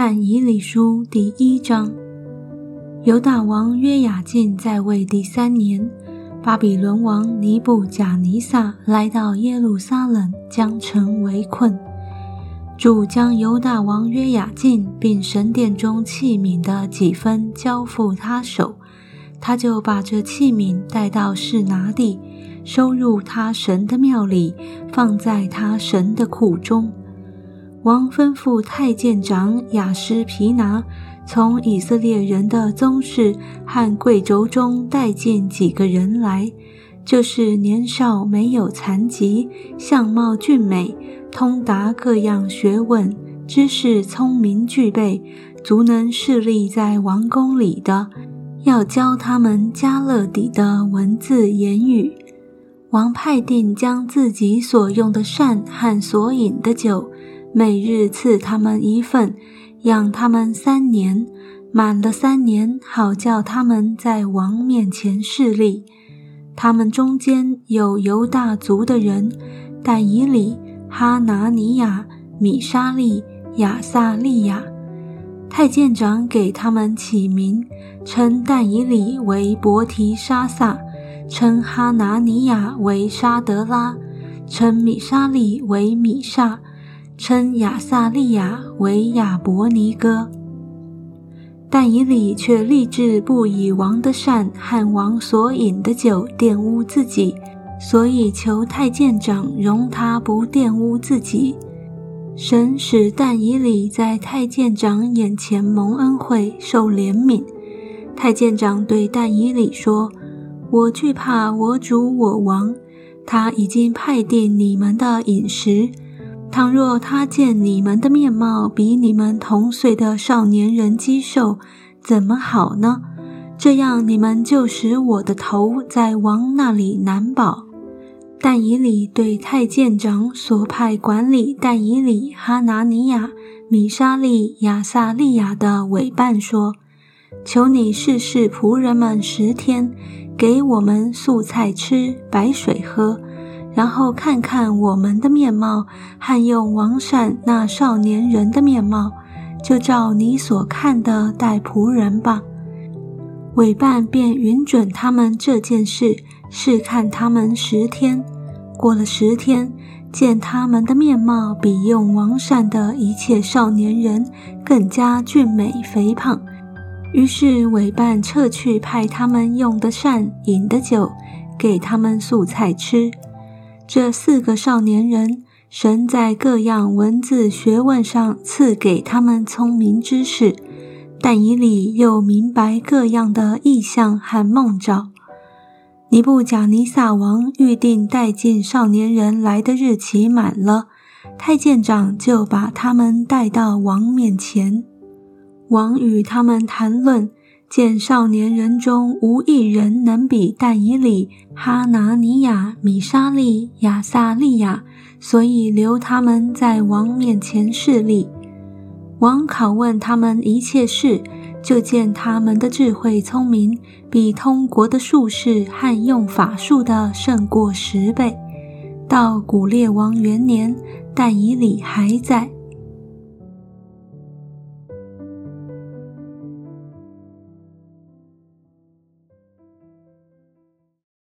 但以理书第一章，犹大王约雅敬在位第三年，巴比伦王尼布贾尼撒来到耶路撒冷，将城围困。主将犹大王约雅敬并神殿中器皿的几分交付他手，他就把这器皿带到示拿地，收入他神的庙里，放在他神的库中。王吩咐太监长雅施皮拿，从以色列人的宗室和贵族中带进几个人来，就是年少没有残疾，相貌俊美。通达各样学问，知识聪明具备，足能侍立在王宫里的，要教他们加勒底的文字言语。王派定将自己所用的膳和所饮的酒，每日赐他们一份，养他们三年，满了三年，好叫他们在王面前侍立。他们中间有犹大族的人，但以礼。哈拿尼亚、米沙利、亚萨利亚，太监长给他们起名，称但以里为伯提沙撒，称哈拿尼亚为沙德拉，称米沙利为米沙，称亚萨利亚为亚伯尼哥。但以理却立志不以王的善和王所饮的酒玷污自己。所以求太监长容他不玷污自己。神使但以理在太监长眼前蒙恩惠，受怜悯。太监长对但以理说：“我惧怕我主我王，他已经派定你们的饮食。倘若他见你们的面貌比你们同岁的少年人肌瘦，怎么好呢？这样你们就使我的头在王那里难保。”但以理对太监长所派管理但以理、哈拿尼亚、米沙利、亚萨利亚的委办说：“求你试试仆人们十天，给我们素菜吃，白水喝，然后看看我们的面貌，和用王善那少年人的面貌，就照你所看的待仆人吧。”委办便允准他们这件事。试看他们十天，过了十天，见他们的面貌比用王善的一切少年人更加俊美肥胖，于是委办撤去派他们用的膳、饮的酒，给他们素菜吃。这四个少年人，神在各样文字学问上赐给他们聪明知识，但以理又明白各样的意象和梦兆。尼布贾尼撒王预定带进少年人来的日期满了，太监长就把他们带到王面前。王与他们谈论，见少年人中无一人能比但以里、哈拿尼亚、米沙利、亚萨利亚，所以留他们在王面前侍立。王拷问他们一切事。就见他们的智慧聪明，比通国的术士和用法术的胜过十倍。到古列王元年，但以理还在。